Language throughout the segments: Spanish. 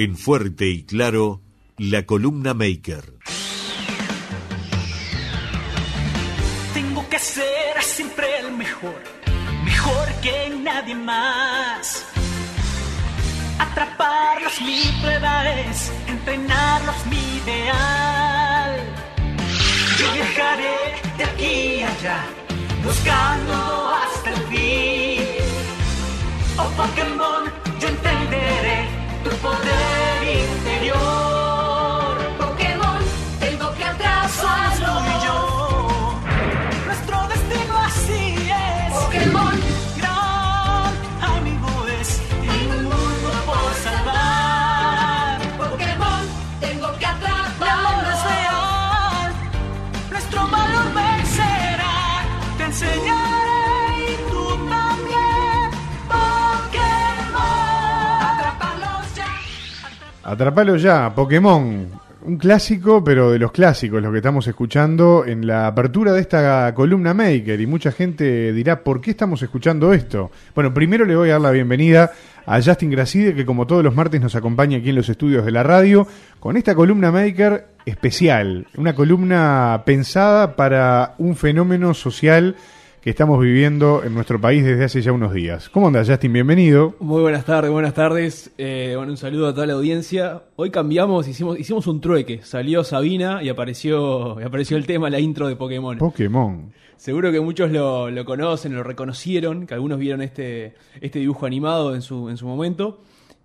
En fuerte y claro, la columna Maker. Tengo que ser siempre el mejor, mejor que nadie más. Atraparlos mi prueba es, entrenarlos mi ideal. Yo viajaré de aquí a allá, buscando hasta el fin. Oh Pokémon, yo entenderé tu poder Pokémon, tengo que tú y yo, nuestro destino así es. Pokémon, Gran amigo es y un mundo por salvar. Pokémon, tengo que atraparlo. es real, nuestro valor vencerá. Te enseñaré Atrapalo ya, Pokémon. Un clásico, pero de los clásicos, lo que estamos escuchando en la apertura de esta columna Maker. Y mucha gente dirá, ¿por qué estamos escuchando esto? Bueno, primero le voy a dar la bienvenida a Justin Gracide, que como todos los martes nos acompaña aquí en los estudios de la radio, con esta columna Maker especial. Una columna pensada para un fenómeno social que estamos viviendo en nuestro país desde hace ya unos días. ¿Cómo andas, Justin? Bienvenido. Muy buenas tardes, buenas tardes. Eh, bueno, un saludo a toda la audiencia. Hoy cambiamos, hicimos, hicimos un trueque. Salió Sabina y apareció, y apareció el tema, la intro de Pokémon. Pokémon. Seguro que muchos lo, lo conocen, lo reconocieron, que algunos vieron este, este dibujo animado en su, en su momento,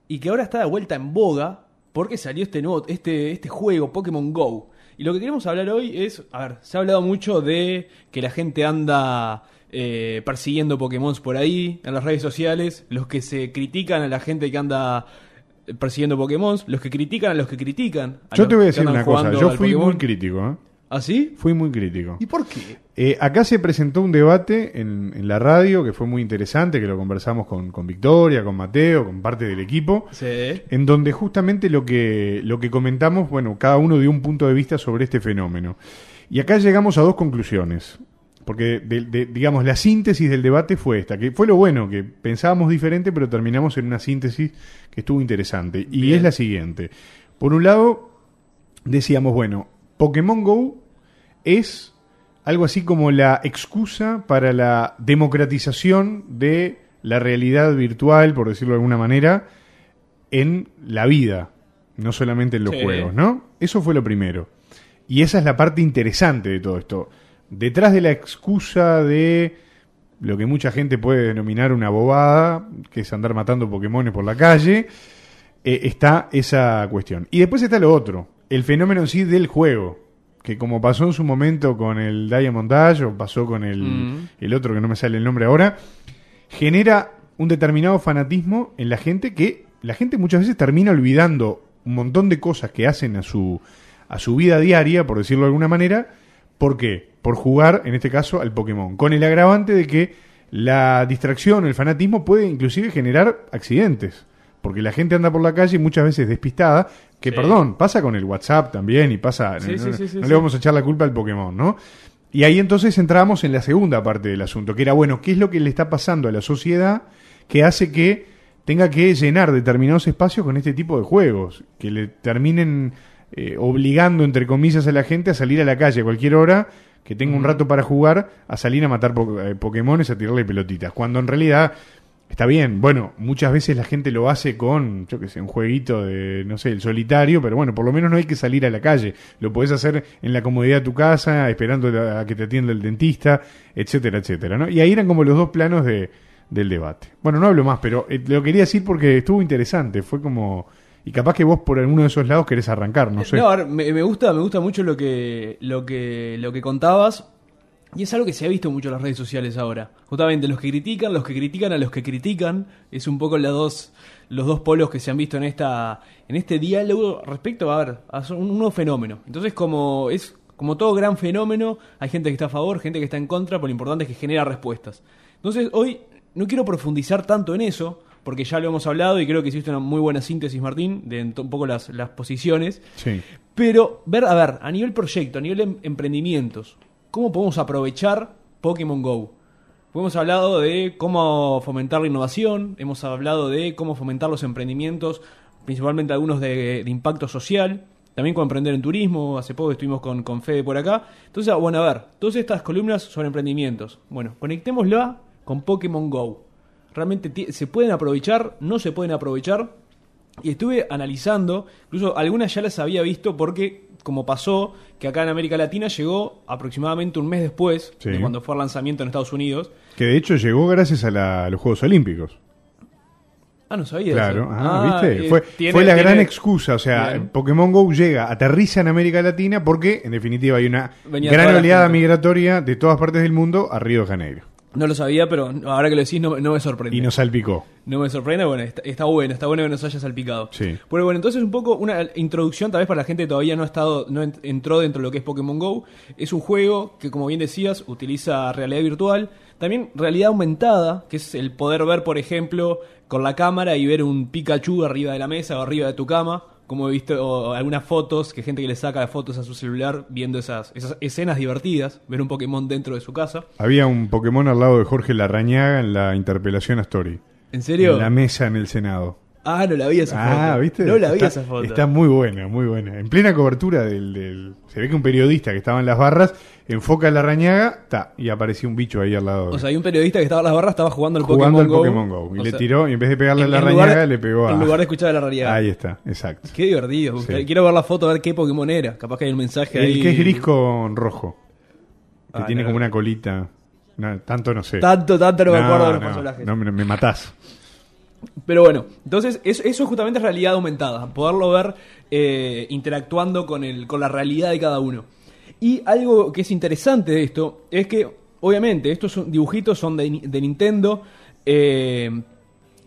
y que ahora está de vuelta en boga porque salió este nuevo, este, este juego, Pokémon Go. Y lo que queremos hablar hoy es, a ver, se ha hablado mucho de que la gente anda eh, persiguiendo Pokémon por ahí, en las redes sociales, los que se critican a la gente que anda persiguiendo Pokémon, los que critican a los que critican. a Yo los te voy a decir una cosa, yo fui Pokémon. muy crítico, ¿eh? ¿Ah, sí? Fui muy crítico. ¿Y por qué? Eh, acá se presentó un debate en, en la radio que fue muy interesante, que lo conversamos con, con Victoria, con Mateo, con parte del equipo, Sí. en donde justamente lo que, lo que comentamos, bueno, cada uno dio un punto de vista sobre este fenómeno. Y acá llegamos a dos conclusiones. Porque, de- de- digamos, la síntesis del debate fue esta, que fue lo bueno, que pensábamos diferente, pero terminamos en una síntesis que estuvo interesante. Y Bien. es la siguiente. Por un lado, decíamos, bueno, Pokémon Go es algo así como la excusa para la democratización de la realidad virtual, por decirlo de alguna manera, en la vida, no solamente en los Sí. juegos, ¿no? Eso fue lo primero. Y esa es la parte interesante de todo esto. Detrás de la excusa de lo que mucha gente puede denominar una bobada, que es andar matando Pokémones por la calle, eh, está esa cuestión. Y después está lo otro, el fenómeno en sí del juego, que como pasó en su momento con el Diamond Dash o pasó con el, Mm. el otro que no me sale el nombre ahora, genera un determinado fanatismo en la gente que la gente muchas veces termina olvidando un montón de cosas que hacen a su, a su vida diaria, por decirlo de alguna manera. ¿Por qué? Por jugar, en este caso, al Pokémon. Con el agravante de que la distracción, el fanatismo puede inclusive generar accidentes. Porque la gente anda por la calle muchas veces despistada, que Sí. perdón, pasa con el WhatsApp también y pasa... Sí, no sí, le vamos a echar la culpa al Pokémon, ¿no? Y ahí entonces entramos en la segunda parte del asunto, que era, bueno, ¿qué es lo que le está pasando a la sociedad que hace que tenga que llenar determinados espacios con este tipo de juegos? Que le terminen eh, obligando, entre comillas, a la gente a salir a la calle a cualquier hora, que tenga un rato para jugar, a salir a matar po eh, Pokémones, a tirarle pelotitas. Cuando en realidad... Está bien, bueno, muchas veces la gente lo hace con, yo qué sé, un jueguito de, no sé, el solitario, pero bueno, por lo menos no hay que salir a la calle. Lo podés hacer en la comodidad de tu casa, esperando a que te atienda el dentista, etcétera, etcétera, ¿no? Y ahí eran como los dos planos de, del debate. Bueno, no hablo más, pero eh, lo quería decir porque estuvo interesante, fue como... Y capaz que vos por alguno de esos lados querés arrancar, no sé. No, a ver, me, me gusta, me gusta mucho lo que, lo que, lo que contabas. Y es algo que se ha visto mucho en las redes sociales ahora. Justamente los que critican, los que critican a los que critican, es un poco las dos, los dos polos que se han visto en esta, en este diálogo respecto a, ver, a un, un nuevo fenómeno. Entonces, como es como todo gran fenómeno, hay gente que está a favor, gente que está en contra, pero lo importante es que genera respuestas. Entonces, hoy no quiero profundizar tanto en eso, porque ya lo hemos hablado y creo que hiciste una muy buena síntesis, Martín, de un poco las, las posiciones. Sí. Pero, ver, a ver, a nivel proyecto, a nivel em- emprendimientos, ¿cómo podemos aprovechar Pokémon Go? Hemos hablado de cómo fomentar la innovación, hemos hablado de cómo fomentar los emprendimientos principalmente algunos de, impacto social, también con emprender en turismo, hace poco estuvimos con, con Fede por acá. Entonces, bueno, a ver, todas estas columnas sobre emprendimientos. Bueno, conectémosla con Pokémon Go. Realmente se pueden aprovechar, no se pueden aprovechar. Y estuve analizando, incluso algunas ya las había visto porque, como pasó, que acá en América Latina llegó aproximadamente un mes después Sí. de cuando fue el lanzamiento en Estados Unidos. Que de hecho llegó gracias a, la- a los Juegos Olímpicos. Ah, no sabía. Claro, eso. ah, ¿viste? eh, fue tiene- fue la gran excusa. O sea, Bien. Pokémon Go llega, aterriza en América Latina porque, en definitiva, hay una Venía gran oleada migratoria de todas partes del mundo a Río de Janeiro. No lo sabía, pero ahora que lo decís no, no me sorprende. Y nos salpicó. No me sorprende, bueno, está, está bueno, está bueno que nos haya salpicado. Sí. Pero bueno, entonces un poco una introducción tal vez para la gente que todavía no ha estado, no ent- entró dentro de lo que es Pokémon Go. Es un juego que, como bien decías, utiliza realidad virtual, también realidad aumentada, que es el poder ver, por ejemplo, con la cámara y ver un Pikachu arriba de la mesa o arriba de tu cama. Como he visto algunas fotos, que gente que le saca fotos a su celular viendo esas, esas escenas divertidas, ver un Pokémon dentro de su casa. Había un Pokémon al lado de Jorge Larrañaga en la interpelación a Story. ¿En serio? En la mesa en el Senado. Ah, no la vi esa foto. Ah, ¿viste? No la vi Está- esa foto. Está muy buena, muy buena. En plena cobertura del, del- Se ve que un periodista que estaba en las barras enfoca a la rañaga ta, y apareció un bicho ahí al lado. O sea, hay un periodista que estaba en las barras, estaba jugando al jugando Pokémon Go. Pokémon Go. Y O le sea, tiró, y en vez de pegarle a la en rañaga, lugar- le pegó a. En lugar de escuchar a la realidad. Ahí está, exacto. Qué divertido. Sí. Quiero ver la foto, a ver qué Pokémon era. Capaz que hay un mensaje ahí. El que es gris con rojo. Que Ah, tiene no, como una colita. No, tanto no sé. Tanto, tanto no me acuerdo de los no, personajes. no, me, me matás. Pero bueno, entonces es- eso justamente es realidad aumentada, poderlo ver eh, interactuando con, el, con la realidad de cada uno. Y algo que es interesante de esto es que, obviamente, estos dibujitos son de, de Nintendo. eh,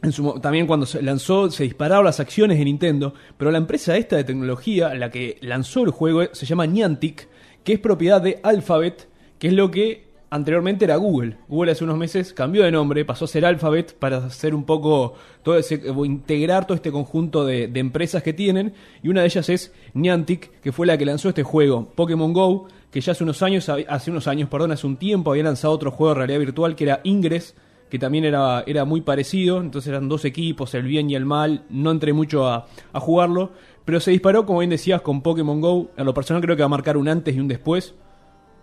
en su también cuando se lanzó se dispararon las acciones de Nintendo, pero la empresa esta de tecnología, la que lanzó el juego, se llama Niantic, que es propiedad de Alphabet, que es lo que anteriormente era Google. Google hace unos meses cambió de nombre, pasó a ser Alphabet para hacer un poco, todo ese, integrar todo este conjunto de, de empresas que tienen, y una de ellas es Niantic, que fue la que lanzó este juego, Pokémon Go, que ya hace unos años, hace unos años, perdón, hace un tiempo había lanzado otro juego de realidad virtual que era Ingress, que también era, era muy parecido, entonces eran dos equipos, el bien y el mal, no entré mucho a, a jugarlo, pero se disparó, como bien decías, con Pokémon Go, a lo personal creo que va a marcar un antes y un después,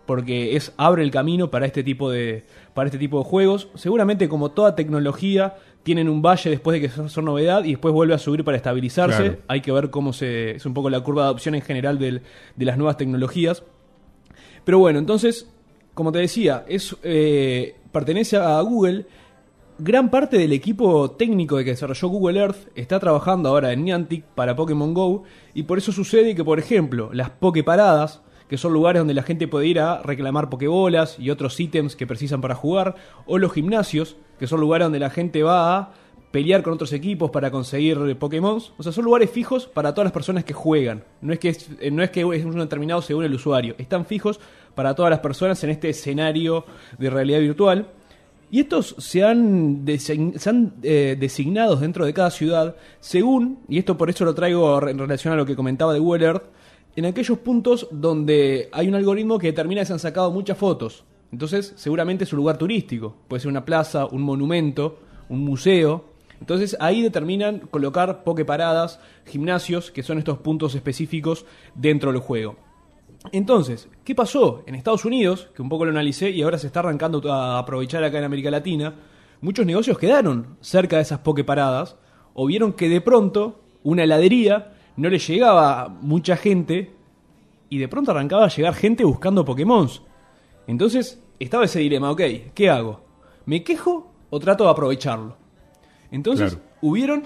porque es abre el camino para este tipo de para este tipo de juegos. Seguramente como toda tecnología tienen un valle después de que son, novedad y después vuelve a subir para estabilizarse. Claro. Hay que ver cómo se es un poco la curva de adopción en general del- de las nuevas tecnologías. Pero bueno, entonces, como te decía, es eh, pertenece a Google. Gran parte del equipo técnico de que desarrolló Google Earth está trabajando ahora en Niantic para Pokémon Go y por eso sucede que, por ejemplo, las Poképaradas, que son lugares donde la gente puede ir a reclamar Pokébolas y otros ítems que precisan para jugar, o los gimnasios, que son lugares donde la gente va a pelear con otros equipos para conseguir Pokémon. O sea, son lugares fijos para todas las personas que juegan. No es que es, eh, no es, que es uno determinado según el usuario. Están fijos para todas las personas en este escenario de realidad virtual. Y estos se han, se han eh, designados dentro de cada ciudad según, y esto por eso lo traigo en relación a lo que comentaba de Google Earth, en aquellos puntos donde hay un algoritmo que determina que se han sacado muchas fotos. Entonces, seguramente es un lugar turístico. Puede ser una plaza, un monumento, un museo. Entonces, ahí determinan colocar pokeparadas, gimnasios, que son estos puntos específicos dentro del juego. Entonces, ¿qué pasó? En Estados Unidos, que un poco lo analicé y ahora se está arrancando a aprovechar acá en América Latina, muchos negocios quedaron cerca de esas pokeparadas o vieron que de pronto una heladería no le llegaba mucha gente y de pronto arrancaba a llegar gente buscando Pokémon. Entonces estaba ese dilema, ok, ¿qué hago? ¿Me quejo o trato de aprovecharlo? Entonces Claro. hubieron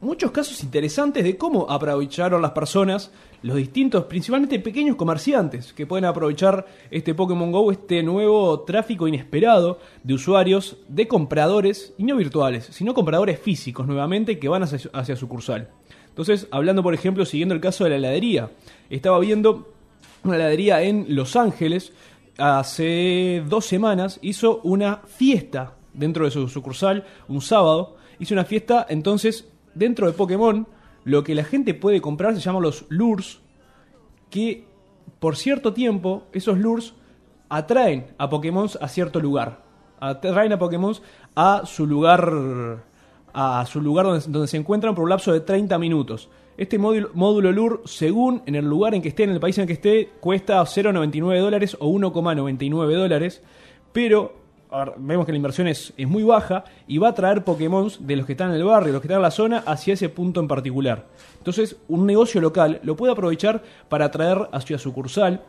muchos casos interesantes de cómo aprovecharon las personas, los distintos, principalmente pequeños comerciantes, que pueden aprovechar este Pokémon Go, este nuevo tráfico inesperado de usuarios, de compradores, y no virtuales, sino compradores físicos nuevamente que van hacia, su- hacia sucursal. Entonces, hablando por ejemplo, siguiendo el caso de la heladería, estaba viendo una heladería en Los Ángeles, hace dos semanas hizo una fiesta dentro de su sucursal, un sábado, hizo una fiesta, entonces, dentro de Pokémon, lo que la gente puede comprar se llaman los lures, que por cierto tiempo, esos lures atraen a Pokémon a cierto lugar. Atraen a Pokémon a su lugar a su lugar donde, donde se encuentran por un lapso de 30 minutos. Este módulo, módulo LUR, según en el lugar en que esté, en el país en que esté, cuesta 0,99 dólares o 1,99 dólares, pero ver, vemos que la inversión es, es muy baja y va a traer Pokémon de los que están en el barrio, los que están en la zona, hacia ese punto en particular. Entonces, un negocio local lo puede aprovechar para traer hacia sucursal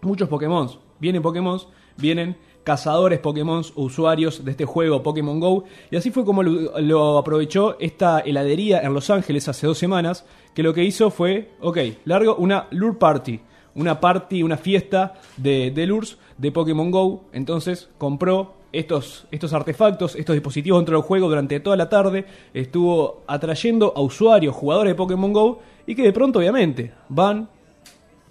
muchos Pokémon. Vienen Pokémon, vienen cazadores Pokémon usuarios de este juego Pokémon Go. Y así fue como lo, lo aprovechó esta heladería en Los Ángeles hace dos semanas, que lo que hizo fue, ok, largo una Lure Party. Una party, una fiesta de, de lures de Pokémon Go. Entonces compró estos, estos artefactos, estos dispositivos dentro del juego durante toda la tarde. Estuvo atrayendo a usuarios, jugadores de Pokémon Go. Y que de pronto, obviamente, van,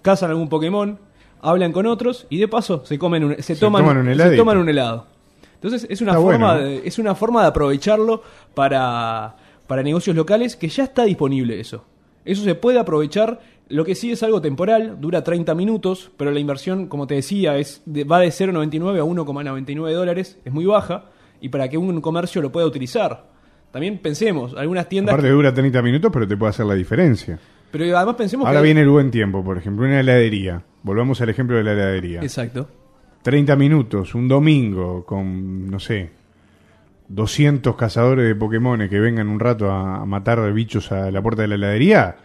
cazan algún Pokémon, hablan con otros y de paso se comen un- se, Se toman, toman un se toman un helado. Entonces es una Está forma de, es una forma de aprovecharlo para, para negocios locales que ya está disponible eso. Eso se puede aprovechar. Lo que sí es algo temporal, dura 30 minutos, pero la inversión, como te decía, es de- va de 0,99 a 1,99 dólares, es muy baja, y para que un comercio lo pueda utilizar. También pensemos, algunas tiendas... Aparte dura 30 minutos, pero te puede hacer la diferencia. Pero además pensemos Ahora que... viene el buen tiempo, por ejemplo, una heladería. Volvamos al ejemplo de la heladería. Exacto. 30 minutos, un domingo, con, no sé, 200 cazadores de Pokémon que vengan un rato a, matar bichos a la puerta de la heladería,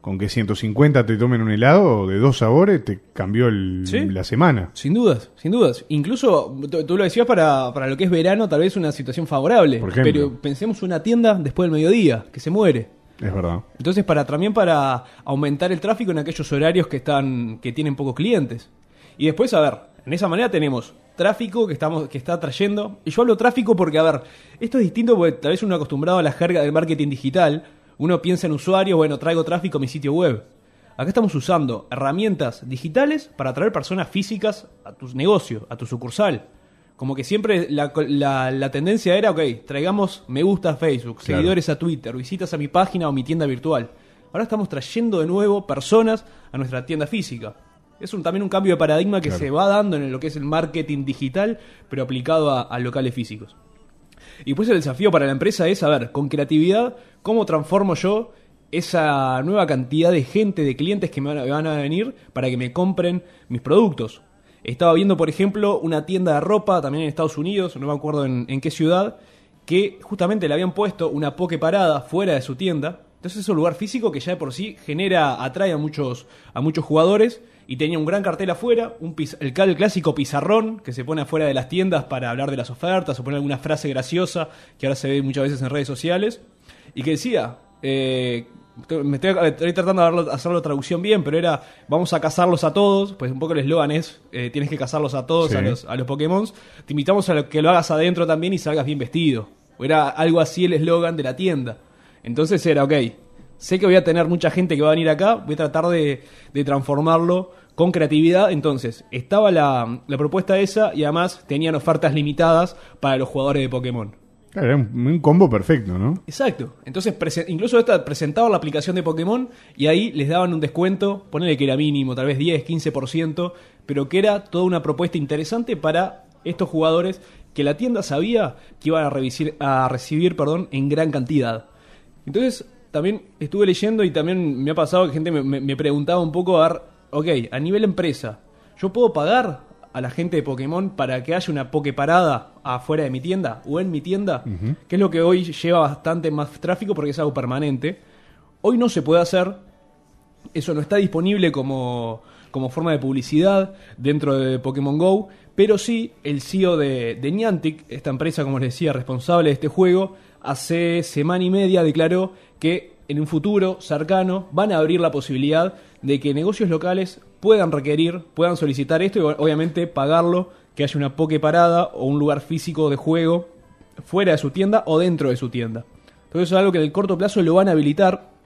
con que 150 te tomen un helado de dos sabores, te cambió el- Sí. la semana. Sin dudas, sin dudas. Incluso, tú, tú lo decías para, para lo que es verano, tal vez una situación favorable. Por ejemplo. Pero pensemos una tienda después del mediodía, que se muere. Es verdad. Entonces, para también para aumentar el tráfico en aquellos horarios que están que tienen pocos clientes. Y después, a ver, en esa manera tenemos tráfico que estamos que está trayendo. Y yo hablo tráfico porque, a ver, esto es distinto porque tal vez uno acostumbrado a la jerga del marketing digital, uno piensa en usuario, bueno, traigo tráfico a mi sitio web. Acá estamos usando herramientas digitales para atraer personas físicas a tu negocio, a tu sucursal. Como que siempre la, la- la tendencia era, ok, traigamos me gusta a Facebook, Claro. seguidores a Twitter, visitas a mi página o mi tienda virtual. Ahora estamos trayendo de nuevo personas a nuestra tienda física. Es un, también un cambio de paradigma que Claro. se va dando en lo que es el marketing digital, pero aplicado a, a locales físicos. Y pues el desafío para la empresa es, a ver, con creatividad, ¿cómo transformo yo esa nueva cantidad de gente, de clientes que me van a venir para que me compren mis productos? Estaba viendo, por ejemplo, una tienda de ropa también en Estados Unidos, no me acuerdo en, qué ciudad, que justamente le habían puesto una poke parada fuera de su tienda. Entonces es un lugar físico que ya de por sí genera, atrae a muchos, a muchos jugadores y tenía un gran cartel afuera, un el, clásico pizarrón que se pone afuera de las tiendas para hablar de las ofertas o poner alguna frase graciosa que ahora se ve muchas veces en redes sociales y que decía, eh, me estoy, estoy tratando de hacerlo- hacerlo traducción bien, pero era vamos a cazarlos a todos, pues un poco el eslogan es eh, tienes que cazarlos a todos, Sí. a los, a los Pokémon, te invitamos a que lo hagas adentro también y salgas bien vestido. O era algo así el eslogan de la tienda. Entonces era, ok, sé que voy a tener mucha gente que va a venir acá, voy a tratar de, de transformarlo con creatividad. Entonces, estaba la, la propuesta esa y además tenían ofertas limitadas para los jugadores de Pokémon. Era un, combo perfecto, ¿no? Exacto. Entonces, incluso esta presentaban la aplicación de Pokémon y ahí les daban un descuento, ponele que era mínimo, tal vez 10, 15%, pero que era toda una propuesta interesante para estos jugadores que la tienda sabía que iban a, revisir- a recibir perdón, en gran cantidad. Entonces, también estuve leyendo y también me ha pasado que gente me- me preguntaba un poco, a ver, ok, a nivel empresa, ¿yo puedo pagar a la gente de Pokémon para que haya una Pokeparada afuera de mi tienda o en mi tienda? Que es lo que hoy lleva bastante más tráfico porque es algo permanente. Hoy no se puede hacer, eso no está disponible como, como forma de publicidad dentro de Pokémon Go, pero sí el CEO de, de Niantic, esta empresa, como les decía, responsable de este juego, hace semana y media declaró que en un futuro cercano van a abrir la posibilidad de que negocios locales puedan requerir, puedan solicitar esto y obviamente pagarlo, que haya una Poké parada o un lugar físico de juego fuera de su tienda o dentro de su tienda. Entonces es algo que en el corto plazo lo van a habilitar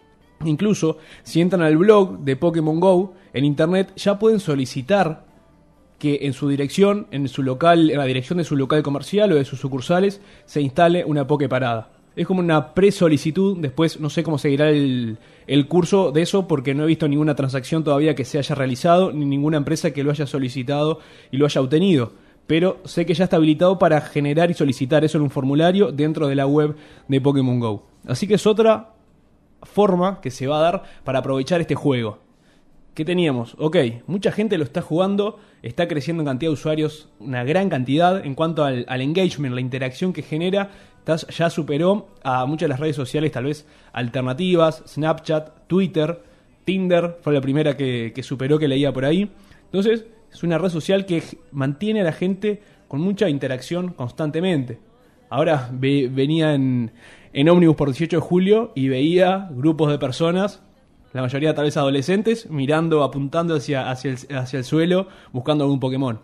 Incluso, si entran al blog de Pokémon Go en internet, ya pueden solicitar que en su dirección, en su local, en la dirección de su local comercial o de sus sucursales, se instale una Poké Parada. Es como una pre-solicitud, después no sé cómo seguirá el, el curso de eso porque no he visto ninguna transacción todavía que se haya realizado, ni ninguna empresa que lo haya solicitado y lo haya obtenido. pero sé que ya está habilitado para generar y solicitar eso en un formulario dentro de la web de Pokémon Go. Así que es otra forma que se va a dar para aprovechar este juego. ¿Qué teníamos? Ok, mucha gente lo está jugando, está creciendo en cantidad de usuarios, una gran cantidad en cuanto al, al engagement, la interacción que genera, ya superó a muchas de las redes sociales tal vez alternativas, Snapchat, Twitter, Tinder, fue la primera que, superó que leía por ahí. Entonces, es una red social que mantiene a la gente con mucha interacción constantemente. Ahora ve- venía en, en ómnibus por 18 de julio y veía grupos de personas, la mayoría tal vez adolescentes, mirando, apuntando hacia, hacia, el, hacia el suelo, buscando algún Pokémon.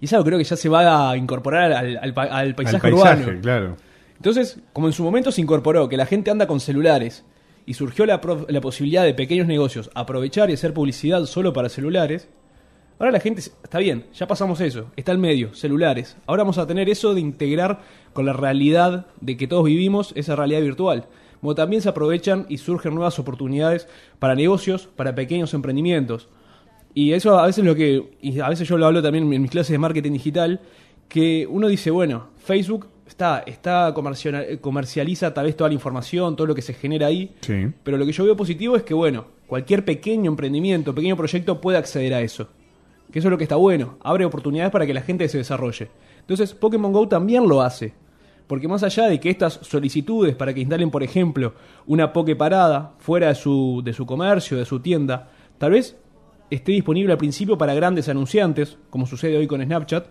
Y eso creo que ya se va a incorporar al, al pa- al paisaje, Al paisaje, urbano. claro. Entonces, como en su momento se incorporó que la gente anda con celulares y surgió la, pro- la posibilidad de pequeños negocios aprovechar y hacer publicidad solo para celulares, ahora la gente, está bien, ya pasamos eso, está el medio, celulares. Ahora vamos a tener eso de integrar con la realidad de que todos vivimos esa realidad virtual. Como también se aprovechan y surgen nuevas oportunidades para negocios, para pequeños emprendimientos. Y eso a veces lo que, y a veces yo lo hablo también en mis clases de marketing digital, que uno dice, bueno, Facebook está, está comercial- comercializa tal vez toda la información, todo lo que se genera ahí, Sí. pero lo que yo veo positivo es que, bueno, cualquier pequeño emprendimiento, pequeño proyecto puede acceder a eso. Que eso es lo que está bueno, abre oportunidades para que la gente se desarrolle. Entonces, Pokémon Go también lo hace. Porque más allá de que estas solicitudes para que instalen, por ejemplo, una Poké Parada fuera de su, de su comercio, de su tienda, tal vez esté disponible al principio para grandes anunciantes, como sucede hoy con Snapchat,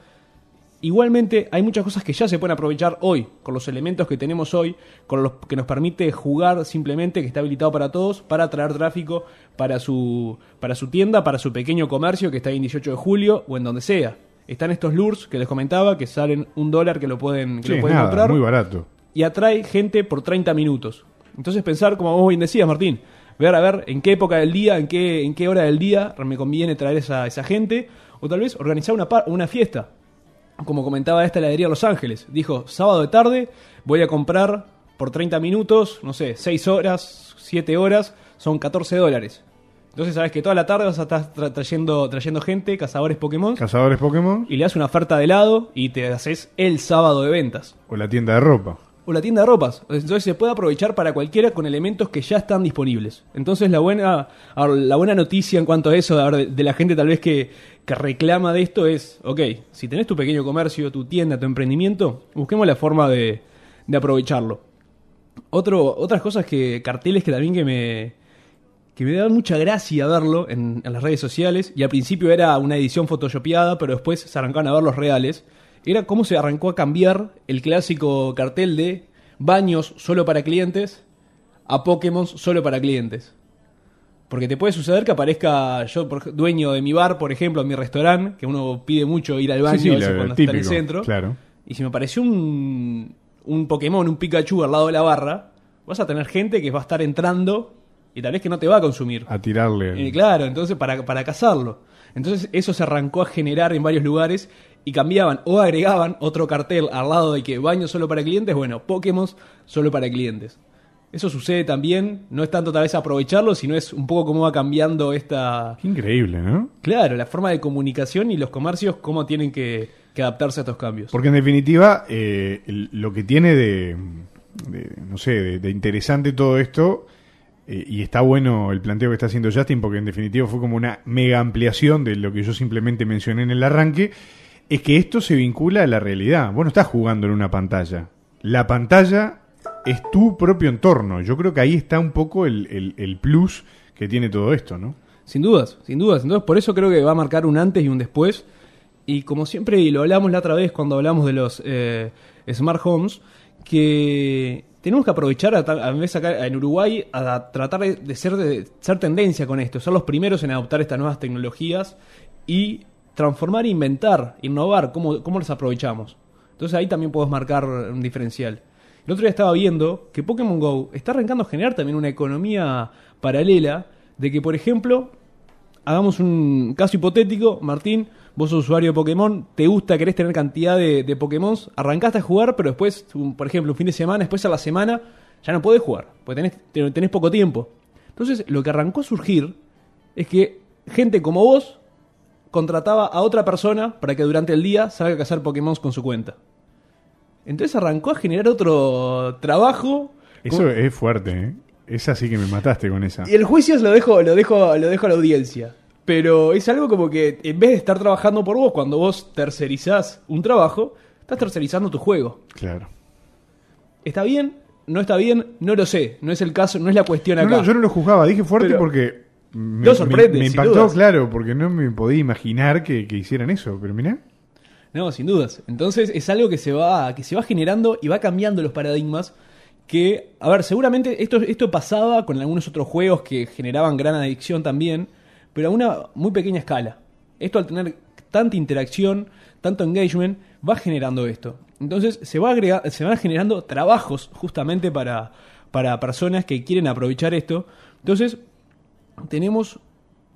Igualmente, hay muchas cosas que ya se pueden aprovechar hoy, con los elementos que tenemos hoy, con los que nos permite jugar simplemente, que está habilitado para todos, para atraer tráfico para su, para su tienda, para su pequeño comercio que está ahí en 18 de julio o en donde sea. Están estos lures que les comentaba, que salen un dólar que lo pueden, que Sí, lo pueden nada, comprar muy barato. y atrae gente por 30 minutos. Entonces pensar, como vos bien decías, Martín, ver a ver en qué época del día, en qué, en qué hora del día me conviene traer esa, esa gente, o tal vez organizar una, par- una fiesta. Como comentaba esta heladería Los Ángeles, dijo, sábado de tarde voy a comprar por 30 minutos, no sé, 6 horas, 7 horas, son 14 dólares. Entonces sabes que toda la tarde vas a estar tra- trayendo, trayendo gente, cazadores Pokémon, Cazadores Pokémon y le das una oferta de helado y te haces el sábado de ventas o la tienda de ropa. O la tienda de ropas. Entonces se puede aprovechar para cualquiera con elementos que ya están disponibles. Entonces la buena, la buena noticia en cuanto a eso, de, la gente tal vez que, que reclama de esto es, ok, si tenés tu pequeño comercio, tu tienda, tu emprendimiento, busquemos la forma de, de aprovecharlo. Otro, otras cosas que, carteles que también que me, que me da mucha gracia verlo en, en las redes sociales, y al principio era una edición photoshopeada, pero después se arrancaron a ver los reales, era cómo se arrancó a cambiar el clásico cartel de baños solo para clientes a Pokémon solo para clientes. Porque te puede suceder que aparezca yo, dueño de mi bar, por ejemplo, en mi restaurante, que uno pide mucho ir al baño Sí, sí, cuando está en el centro. claro. Y si me apareció un, un Pokémon, un Pikachu al lado de la barra, vas a tener gente que va a estar entrando y tal vez que no te va a consumir. A tirarle. el- Eh, claro, entonces para, para cazarlo. Entonces eso se arrancó a generar en varios lugares y cambiaban o agregaban otro cartel al lado de que baño solo para clientes, bueno, Pokémon solo para clientes. Eso sucede también, no es tanto tal vez aprovecharlo, sino es un poco cómo va cambiando esta... Qué increíble, ¿no? Claro, la forma de comunicación y los comercios, cómo tienen que, que adaptarse a estos cambios. Porque en definitiva, eh, el- lo que tiene de, de, no sé, de, de interesante todo esto, eh, y está bueno el planteo que está haciendo Justin, porque en definitiva fue como una mega ampliación de lo que yo simplemente mencioné en el arranque, es que esto se vincula a la realidad. Vos no estás jugando en una pantalla. La pantalla es tu propio entorno. Yo creo que ahí está un poco el, plus que tiene todo esto, ¿no? Sin dudas, sin dudas. Entonces, por eso creo que va a marcar un antes y un después. Y como siempre, y lo hablamos la otra vez cuando hablamos de los eh, smart homes, que tenemos que aprovechar a, vez acá en Uruguay a tratar de, de ser, de ser tendencia con esto, ser los primeros en adoptar estas nuevas tecnologías y transformar, inventar, innovar, cómo, cómo las aprovechamos. Entonces ahí también podemos marcar un diferencial. El otro día estaba viendo que Pokémon Go está arrancando a generar también una economía paralela de que, por ejemplo, hagamos un caso hipotético, Martín, vos sos usuario de Pokémon, te gusta, querés tener cantidad de, de Pokémon, arrancaste a jugar, pero después, un- por ejemplo, un fin de semana, después a la semana, ya no podés jugar, porque tenés, te- tenés poco tiempo. Entonces, lo que arrancó a surgir es que gente como vos contrataba a otra persona para que durante el día salga a cazar Pokémon con su cuenta. Entonces arrancó a generar otro trabajo. Eso con- es fuerte, ¿eh? Esa sí que me mataste con esa. Y el juicio lo dejo, lo dejo, lo dejo a la audiencia. Pero es algo como que en vez de estar trabajando por vos, cuando vos tercerizás un trabajo, estás tercerizando tu juego. Claro. ¿Está bien? ¿No está bien? No lo sé. No es el caso, no es la cuestión No, acá. no, yo no lo juzgaba, dije fuerte Pero- porque me, sorprende, me- impactó, dudas. claro, porque no me podía imaginar que, que hicieran eso, pero mirá. No, sin dudas. Entonces es algo que se va, que se va generando y va cambiando los paradigmas. Que, a ver, seguramente esto, esto pasaba con algunos otros juegos que generaban gran adicción también, pero a una muy pequeña escala. Esto al tener tanta interacción, tanto engagement, va generando esto. Entonces se, va agrega- se van generando trabajos justamente para, para personas que quieren aprovechar esto. Entonces tenemos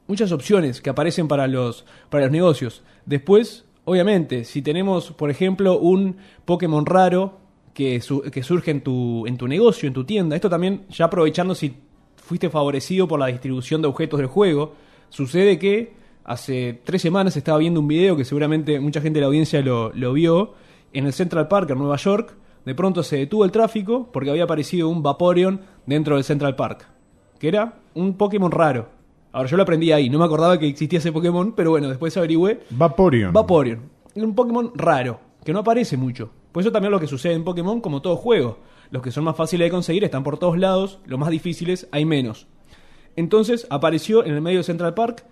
muchas opciones que aparecen para los, para los negocios. Después, obviamente, si tenemos, por ejemplo, un Pokémon raro que, su- que surge en tu, en tu negocio, en tu tienda, esto también ya aprovechando si fuiste favorecido por la distribución de objetos del juego, sucede que hace tres semanas estaba viendo un video que seguramente mucha gente de la audiencia lo, lo vio, en el Central Park en Nueva York, de pronto se detuvo el tráfico porque había aparecido un Vaporeon dentro del Central Park que era un Pokémon raro. Ahora yo lo aprendí ahí, no me acordaba que existía ese Pokémon, pero bueno, después averigüé. Vaporeon. Vaporeon. Era un Pokémon raro, que no aparece mucho. Por eso también lo que sucede en Pokémon, como todo juego. Los que son más fáciles de conseguir están por todos lados, los más difíciles hay menos. Entonces apareció en el medio de Central Park,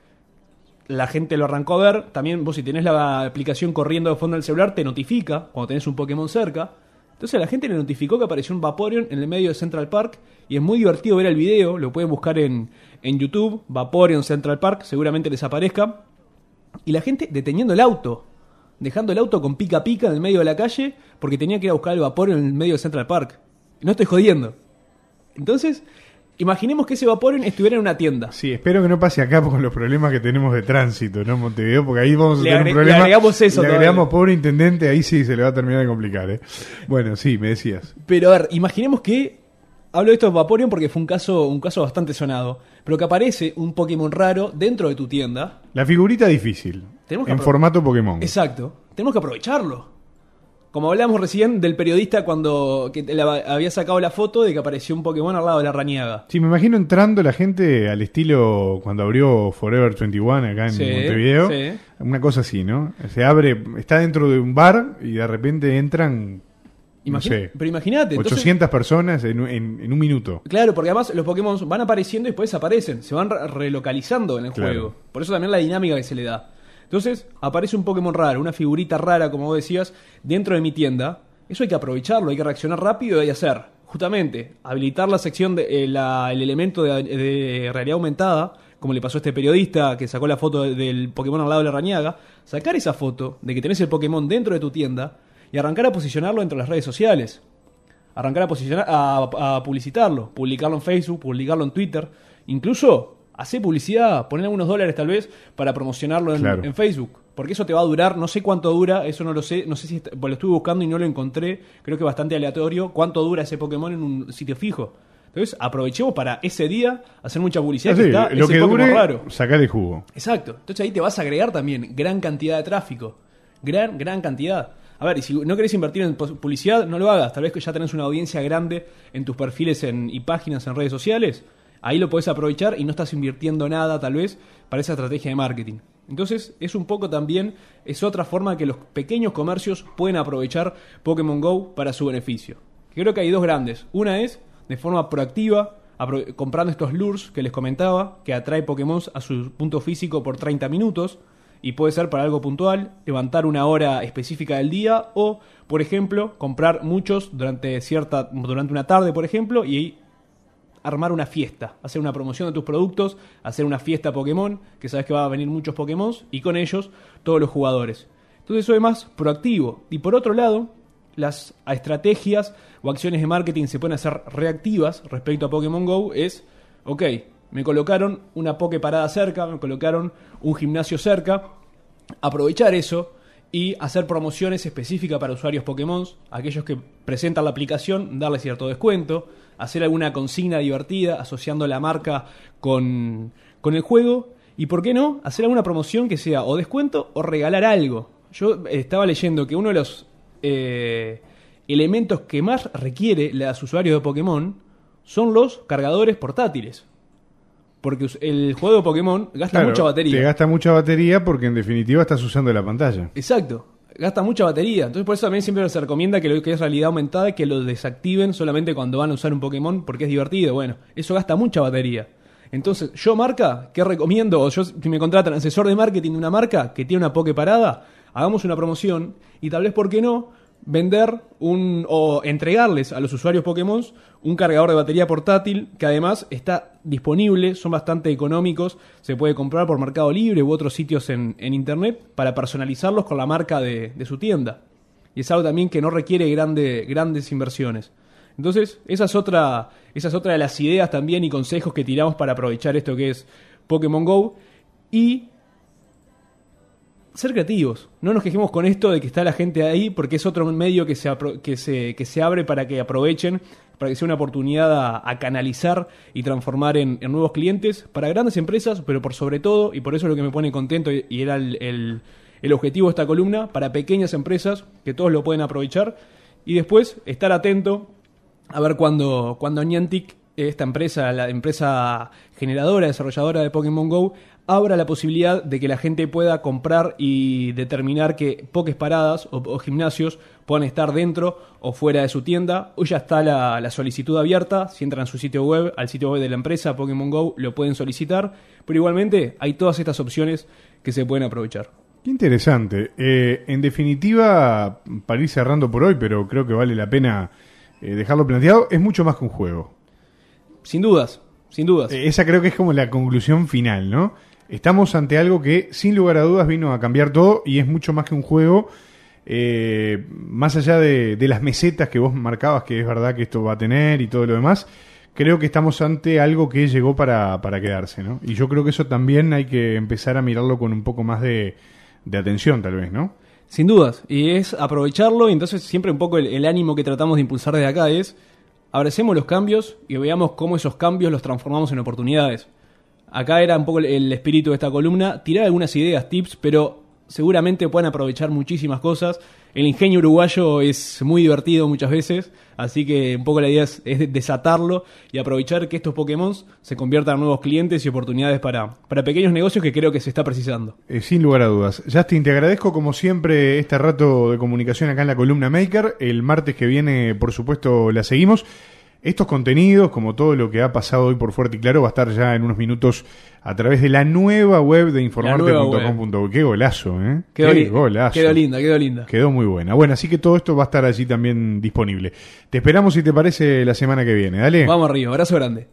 la gente lo arrancó a ver. También vos si tenés la aplicación corriendo de fondo del celular, te notifica cuando tenés un Pokémon cerca. Entonces la gente le notificó que apareció un Vaporeon en el medio de Central Park y es muy divertido ver el video, lo pueden buscar en, en YouTube, Vaporeon Central Park, seguramente les aparezca. Y la gente deteniendo el auto, dejando el auto con pica pica en el medio de la calle porque tenía que ir a buscar el Vaporeon en el medio de Central Park. No estoy jodiendo. Entonces, imaginemos que ese Vaporeon estuviera en una tienda. Sí, espero que no pase acá con los problemas que tenemos de tránsito, ¿no, Montevideo? Porque ahí vamos a Le tener un problema. le agregamos eso Le todavía. agregamos pobre intendente, ahí sí se le va a terminar de complicar, ¿eh? Bueno, sí, me decías. Pero a ver, imaginemos que. Hablo de esto de Vaporeon porque fue un caso, un caso bastante sonado. Pero que aparece un Pokémon raro dentro de tu tienda. La figurita difícil. Tenemos que en formato Pokémon. Exacto. Tenemos que aprovecharlo. Como hablamos recién del periodista cuando que había sacado la foto de que apareció un Pokémon al lado de la rañaga. Sí, me imagino entrando la gente al estilo cuando abrió Forever 21 acá en Sí, Montevideo. sí. Una cosa así, ¿no? Se abre, está dentro de un bar y de repente entran, no Imagina- sé, Pero imagínate. entonces- 800 personas en, un- en- en un minuto. Claro, porque además los Pokémon van apareciendo y después desaparecen, se van re- relocalizando en el Claro. juego. Por eso también la dinámica que se le da. Entonces, aparece un Pokémon raro, una figurita rara, como vos decías, dentro de mi tienda. Eso hay que aprovecharlo, hay que reaccionar rápido y hacer. Justamente, habilitar la sección, de, eh, la- el elemento de, realidad aumentada, como le pasó a este periodista que sacó la foto de- del Pokémon al lado de la rañaga. Sacar esa foto de que tenés el Pokémon dentro de tu tienda y arrancar a posicionarlo dentro de las redes sociales arrancar a posicionar, a publicitarlo, publicarlo en Facebook, publicarlo en Twitter, incluso hacer publicidad, poner algunos dólares tal vez para promocionarlo en, Claro. en Facebook, porque eso te va a durar, no sé cuánto dura, eso no lo sé, no sé si está- pues lo estuve buscando y no lo encontré, creo que bastante aleatorio, cuánto dura ese Pokémon en un sitio fijo. Entonces, aprovechemos para ese día hacer mucha publicidad. Que está lo ese que Pokémon dure, raro. sacar el jugo. Exacto. Entonces ahí te vas a agregar también gran cantidad de tráfico. Gran, gran cantidad. A ver, y si no querés invertir en publicidad, no lo hagas. Tal vez que ya tenés una audiencia grande en tus perfiles en, y páginas en redes sociales. Ahí lo podés aprovechar y no estás invirtiendo nada, tal vez, para esa estrategia de marketing. Entonces, es un poco también, es otra forma que los pequeños comercios pueden aprovechar Pokémon Go para su beneficio. Creo que hay dos grandes. Una es de forma proactiva, comprando estos lures que les comentaba, que atrae Pokémon a su punto físico por 30 minutos, y puede ser para algo puntual, levantar una hora específica del día, o, por ejemplo, comprar muchos durante cierta, durante una tarde, por ejemplo, y armar una fiesta, hacer una promoción de tus productos, hacer una fiesta Pokémon, que sabes que va a venir muchos Pokémon, y con ellos todos los jugadores. Entonces eso es más proactivo. Y por otro lado, las estrategias o acciones de marketing se pueden hacer reactivas respecto a Pokémon Go es, ok, me colocaron una Poké parada cerca, me colocaron un gimnasio cerca, aprovechar eso y hacer promociones específicas para usuarios Pokémon, aquellos que presentan la aplicación, darle cierto descuento, hacer alguna consigna divertida asociando la marca con, con el juego Y por qué no hacer alguna promoción que sea o descuento o regalar algo. Yo eh, estaba leyendo que uno de los eh, elementos que más requiere los usuarios de Pokémon son los cargadores portátiles. Porque el juego de Pokémon gasta Claro, mucha batería. Te gasta mucha batería porque en definitiva estás usando la pantalla. Exacto. Gasta mucha batería. Entonces por eso también siempre se recomienda que lo que es realidad aumentada, que lo desactiven solamente cuando van a usar un Pokémon porque es divertido. Bueno, eso gasta mucha batería. Entonces, yo marca, ¿qué recomiendo? O yo, si me contratan asesor de marketing de una marca que tiene una Poké parada, hagamos una promoción y tal vez, ¿por qué no? Vender un o entregarles a los usuarios Pokémon un cargador de batería portátil que además está disponible, son bastante económicos, se puede comprar por Mercado Libre u otros sitios en, en internet para personalizarlos con la marca de, de su tienda. Y es algo también que no requiere grande- grandes inversiones. Entonces, esa es, otra, esa es otra de las ideas también y consejos que tiramos para aprovechar esto que es Pokémon Go. Y ser creativos. No nos quejemos con esto de que está la gente ahí, porque es otro medio que se, que se, que se abre para que aprovechen, para que sea una oportunidad a, canalizar y transformar en, nuevos clientes para grandes empresas, pero por sobre todo, y por eso es lo que me pone contento y, y era el, el- el objetivo de esta columna, para pequeñas empresas que todos lo pueden aprovechar. Y después estar atento a ver cuando, cuando Niantic, esta empresa, la empresa generadora, desarrolladora de Pokémon Go, abra la posibilidad de que la gente pueda comprar y determinar que pokés paradas o, o gimnasios puedan estar dentro o fuera de su tienda. Hoy ya está la, la solicitud abierta. Si entran a su sitio web, al sitio web de la empresa Pokémon Go, lo pueden solicitar. Pero igualmente hay todas estas opciones que se pueden aprovechar. Qué interesante. Eh, en definitiva, para ir cerrando por hoy, pero creo que vale la pena eh, dejarlo planteado, es mucho más que un juego. Sin dudas, sin dudas. Eh, Esa creo que es como la conclusión final, ¿no? Estamos ante algo que, sin lugar a dudas, vino a cambiar todo y es mucho más que un juego. eh, más allá de, las mesetas que vos marcabas, que es verdad que esto va a tener y todo lo demás, creo que estamos ante algo que llegó para, para quedarse, ¿no? Y yo creo que eso también hay que empezar a mirarlo con un poco más de, de atención, tal vez, ¿no? Sin dudas, y es aprovecharlo, y entonces siempre un poco el, el ánimo que tratamos de impulsar desde acá es, abracemos los cambios y veamos cómo esos cambios los transformamos en oportunidades. Acá era un poco el, espíritu de esta columna, tirar algunas ideas, tips, pero seguramente pueden aprovechar muchísimas cosas. El ingenio uruguayo es muy divertido muchas veces, así que un poco la idea es, es desatarlo y aprovechar que estos Pokémon se conviertan en nuevos clientes y oportunidades para, para pequeños negocios que creo que se está precisando. Eh, sin lugar a dudas. Justin, te agradezco como siempre este rato de comunicación acá en la columna Maker. El martes que viene, por supuesto, la seguimos. Estos contenidos, como todo lo que ha pasado hoy por Fuerte y Claro, va a estar ya en unos minutos a través de la nueva web de informarte.com.uy. Qué golazo, ¿eh? Quedó, Qué golazo. quedó linda, quedó linda. Quedó muy buena. Bueno, así que todo esto va a estar allí también disponible. Te esperamos si te parece la semana que viene. Dale. Vamos arriba, abrazo grande.